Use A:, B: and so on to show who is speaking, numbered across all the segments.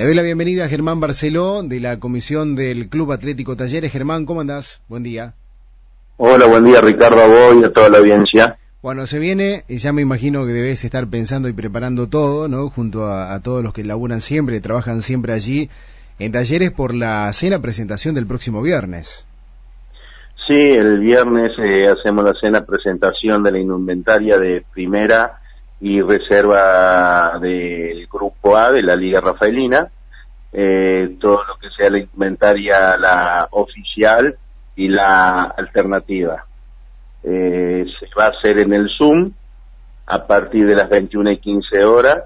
A: Le doy la bienvenida a Germán Barceló de la Comisión del Club Atlético Talleres. Germán, ¿cómo andás? Buen día.
B: Hola, buen día Ricardo, a vos y a toda la audiencia.
A: Bueno, se viene, y ya me imagino que debes estar pensando y preparando todo, ¿no? Junto a, todos los que laburan siempre, trabajan siempre allí en Talleres por la cena presentación del próximo viernes.
B: Sí, el viernes eh, hacemos la cena presentación de la indumentaria de primera y reserva del Grupo A de la Liga Rafaelina, eh, todo lo que sea la indumentaria, la oficial y la alternativa. Eh, se va a hacer en el Zoom a partir de las 21 y 15 horas.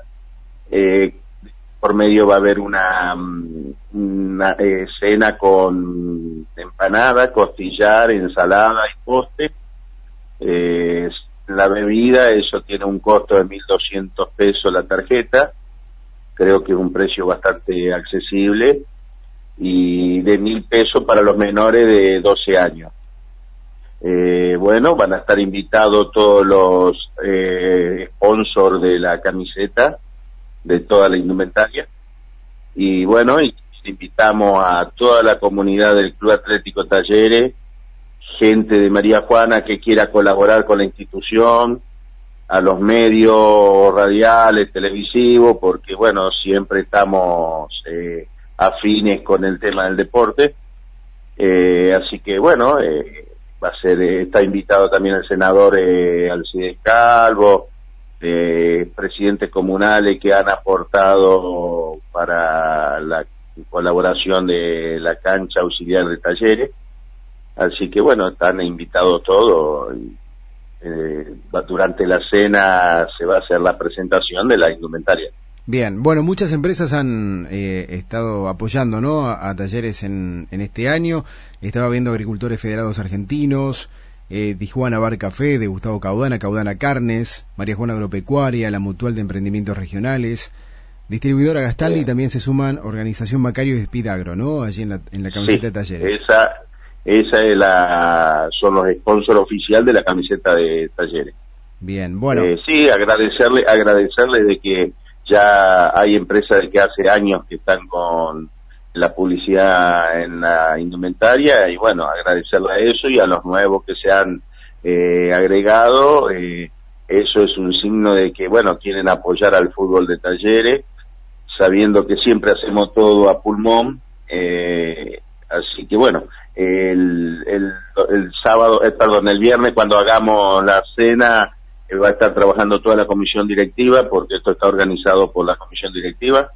B: Eh, por medio va a haber una, una cena con empanada, costillar, ensalada y postre. Eh, la bebida, eso tiene un costo de 1.200 pesos la tarjeta, creo que es un precio bastante accesible, y de 1.000 pesos para los menores de 12 años. Eh, bueno, van a estar invitados todos los eh, sponsors de la camiseta, de toda la indumentaria, y bueno, invitamos a toda la comunidad del Club Atlético Talleres, gente de María Juana que quiera colaborar con la institución, a los medios radiales, televisivos, porque bueno, siempre estamos eh, afines con el tema del deporte. Eh, así que bueno, eh, va a ser, está invitado también el senador Alcides Calvo, presidentes comunales que han aportado para la colaboración de la cancha auxiliar de talleres Así que bueno, están invitados todos. Eh, durante la cena se va a hacer la presentación de la indumentaria.
A: Bien, bueno, muchas empresas han eh, estado apoyando ¿no? a, talleres en, en, este año. Estaba viendo agricultores federados argentinos, eh, Tijuana Bar Café de Gustavo Caudana, Caudana Carnes, María Juana Agropecuaria, la Mutual de Emprendimientos Regionales, Distribuidora Gastaldi y también se suman Organización Macario y Espidagro, ¿no? Allí en la, en la camiseta de talleres.
B: Esa, esa es la, son los sponsors oficial de la camiseta de talleres.
A: Bien, bueno.
B: Eh, sí, agradecerle, agradecerle de que ya hay empresas que hace años que están con la publicidad en la indumentaria y bueno, agradecerle a eso y a los nuevos que se han eh, agregado. Eh, eso es un signo de que, bueno, quieren apoyar al fútbol de talleres, sabiendo que siempre hacemos todo a pulmón. Eh, así que bueno, el, el, sábado, eh, perdón, el viernes cuando hagamos la cena eh, va a estar trabajando toda la comisión directiva porque esto está organizado por la comisión directiva,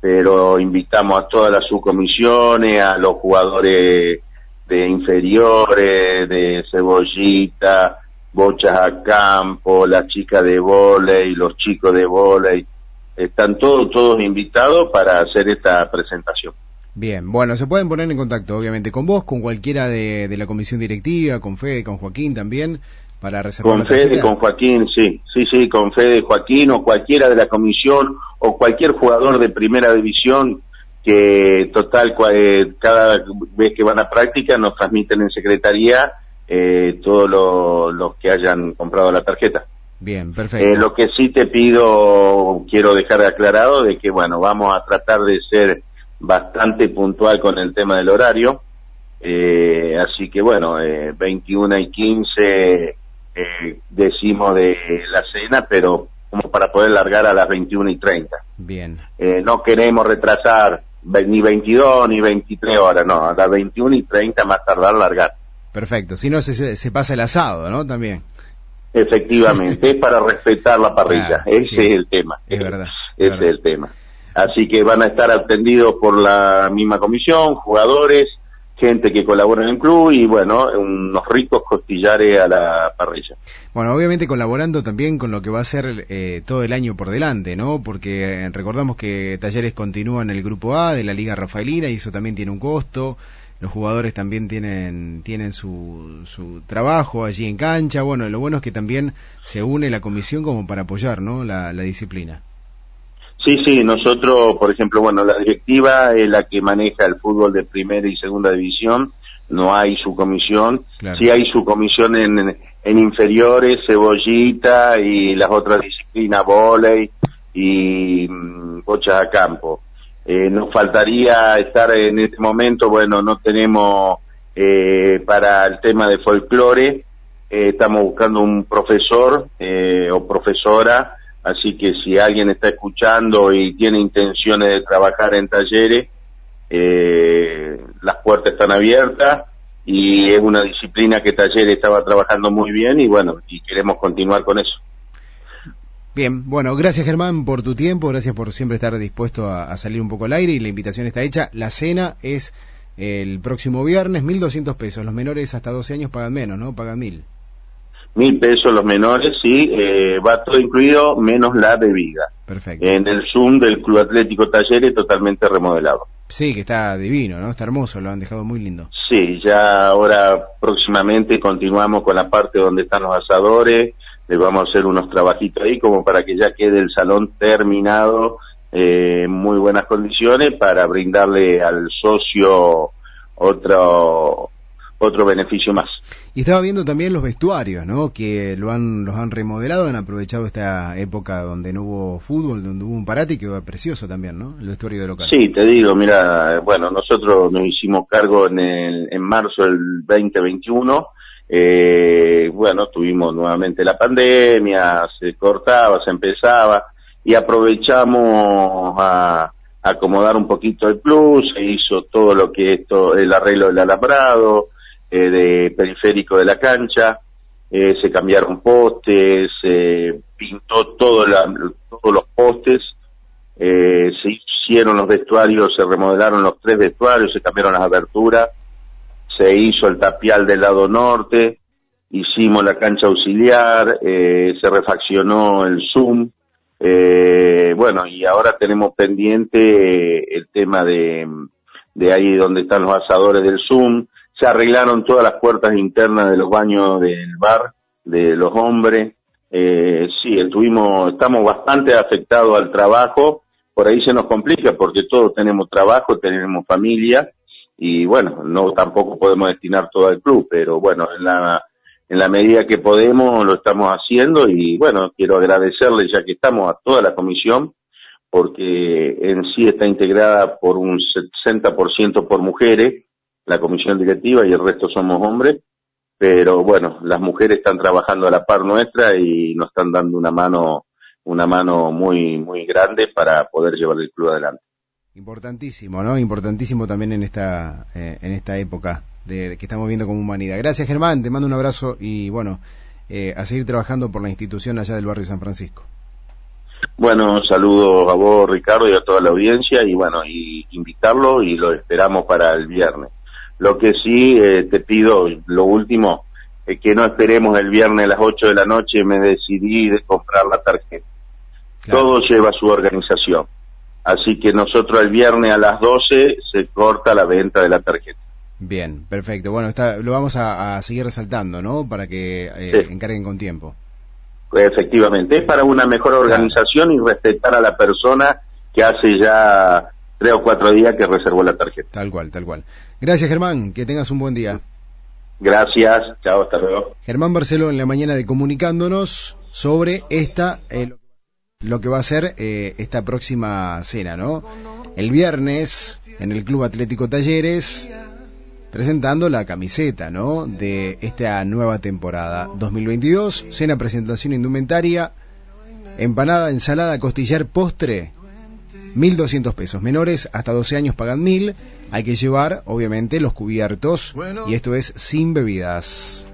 B: pero invitamos a todas las subcomisiones, a los jugadores de inferiores, de cebollita, bochas a campo, las chicas de volei, los chicos de volei, están todos, todos invitados para hacer esta presentación.
A: Bien, bueno, se pueden poner en contacto, obviamente, con vos, con cualquiera de, la comisión directiva, con Fede, con Joaquín también, para reservar.
B: Con Fede, con Joaquín, sí, sí, sí, con Fede, Joaquín o cualquiera de la comisión o cualquier jugador de primera división que total eh, cada vez que van a práctica nos transmiten en secretaría eh, todos los que hayan comprado la tarjeta.
A: Bien, perfecto.
B: Eh, lo que sí te pido, quiero dejar aclarado de que bueno, vamos a tratar de ser bastante puntual con el tema del horario. Eh, así que bueno, eh, 21 y 15 eh, decimos de la cena, pero como para poder largar a las 21 y 30.
A: Bien.
B: Eh, no queremos retrasar ni 22 ni 23 horas, no, a las 21 y 30 más tardar largar.
A: Perfecto, si no se, se pasa el asado, ¿no? También.
B: Efectivamente, es para respetar la parrilla, ese es el tema.
A: Es verdad.
B: Ese es el tema. Así que van a estar atendidos por la misma comisión, jugadores, gente que colabora en el club y bueno, unos ricos costillares a la parrilla.
A: Bueno, obviamente colaborando también con lo que va a ser eh, todo el año por delante, ¿no? Porque eh, recordamos que Talleres continúa en el grupo A de la Liga Rafaelina y eso también tiene un costo. Los jugadores también tienen, tienen su, su trabajo allí en cancha. Bueno, lo bueno es que también se une la comisión como para apoyar, ¿no? la disciplina.
B: Sí, sí, nosotros, por ejemplo, bueno, la directiva es la que maneja el fútbol de primera y segunda división, no hay su comisión, sí hay su comisión en, en inferiores, cebollita y las otras disciplinas, volei y mm, bochas a campo. Eh, nos faltaría estar en este momento, bueno, no tenemos eh, para el tema de folclore, estamos buscando un profesor o profesora, así que si alguien está escuchando y tiene intenciones de trabajar en talleres, las puertas están abiertas y es una disciplina que Talleres estaba trabajando muy bien y bueno, y queremos continuar con eso.
A: Bien, bueno, gracias Germán por tu tiempo, gracias por siempre estar dispuesto a, salir un poco al aire y la invitación está hecha. La cena es el próximo viernes, 1.200 pesos. Los menores hasta 12 años pagan menos, ¿no? Pagan 1.000.
B: Mil pesos los menores, sí, eh, va todo incluido menos la bebida. Perfecto. En el Zoom del Club Atlético Talleres totalmente remodelado.
A: Sí, que está divino, ¿no? Está hermoso, lo han dejado muy lindo.
B: Sí, ya ahora próximamente continuamos con la parte donde están los asadores, le vamos a hacer unos trabajitos ahí como para que ya quede el salón terminado eh, en muy buenas condiciones para brindarle al socio otro otro beneficio más.
A: Y estaba viendo también los vestuarios, ¿no? Que lo han, los han remodelado, han aprovechado esta época donde no hubo fútbol, donde hubo un parate y quedó precioso también, ¿no? El vestuario de local.
B: Sí, te digo, mira, bueno, nosotros nos hicimos cargo en, el, en marzo del 2021 eh, bueno, tuvimos nuevamente la pandemia, se cortaba, se empezaba y aprovechamos a, acomodar un poquito el plus, se hizo todo lo que esto, el arreglo del alambrado, eh, de periférico de la cancha, eh, se cambiaron postes, se pintó todo todos los postes, eh, se hicieron los vestuarios, se remodelaron los tres vestuarios, se cambiaron las aberturas, se hizo el tapial del lado norte, hicimos la cancha auxiliar, eh, se refaccionó el Zoom, eh, bueno, y ahora tenemos pendiente el tema de, de ahí donde están los asadores del Zoom, se arreglaron todas las puertas internas de los baños del bar, de los hombres, eh, sí, estuvimos, estamos bastante afectados al trabajo, por ahí se nos complica porque todos tenemos trabajo, tenemos familia, y bueno, no tampoco podemos destinar todo al club, pero bueno, en la, en la medida que podemos lo estamos haciendo y bueno, quiero agradecerle ya que estamos a toda la comisión, porque en sí está integrada por un 60% por mujeres, la comisión directiva y el resto somos hombres, pero bueno, las mujeres están trabajando a la par nuestra y nos están dando una mano, una mano muy, muy grande para poder llevar el club adelante.
A: Importantísimo, ¿no? Importantísimo también en esta, eh, en esta época de, que estamos viendo como humanidad. Gracias, Germán. Te mando un abrazo y, bueno, eh, a seguir trabajando por la institución allá del barrio San Francisco.
B: Bueno, saludos a vos, Ricardo, y a toda la audiencia, y bueno, y invitarlo y lo esperamos para el viernes. Lo que sí eh, te pido, lo último, es que no esperemos el viernes a las 8 de la noche me decidí de comprar la tarjeta. Todo lleva su organización. Así que nosotros el viernes a las 12 se corta la venta de la tarjeta.
A: Bien, perfecto. Bueno, está, lo vamos a, seguir resaltando, ¿no? Para que eh, encarguen con tiempo.
B: Efectivamente, es para una mejor organización y respetar a la persona que hace ya tres o cuatro días que reservó la tarjeta.
A: Tal cual, tal cual. Gracias, Germán. Que tengas un buen día.
B: Gracias. Chao, hasta luego.
A: Germán Barceló en la mañana de comunicándonos sobre esta... Eh, lo que va a ser eh, esta próxima cena, ¿no? El viernes en el Club Atlético Talleres presentando la camiseta, ¿no? De esta nueva temporada 2022, cena presentación indumentaria, empanada, ensalada, costillar, postre, 1.200 pesos. Menores hasta 12 años pagan 1.000. Hay que llevar, obviamente, los cubiertos y esto es sin bebidas.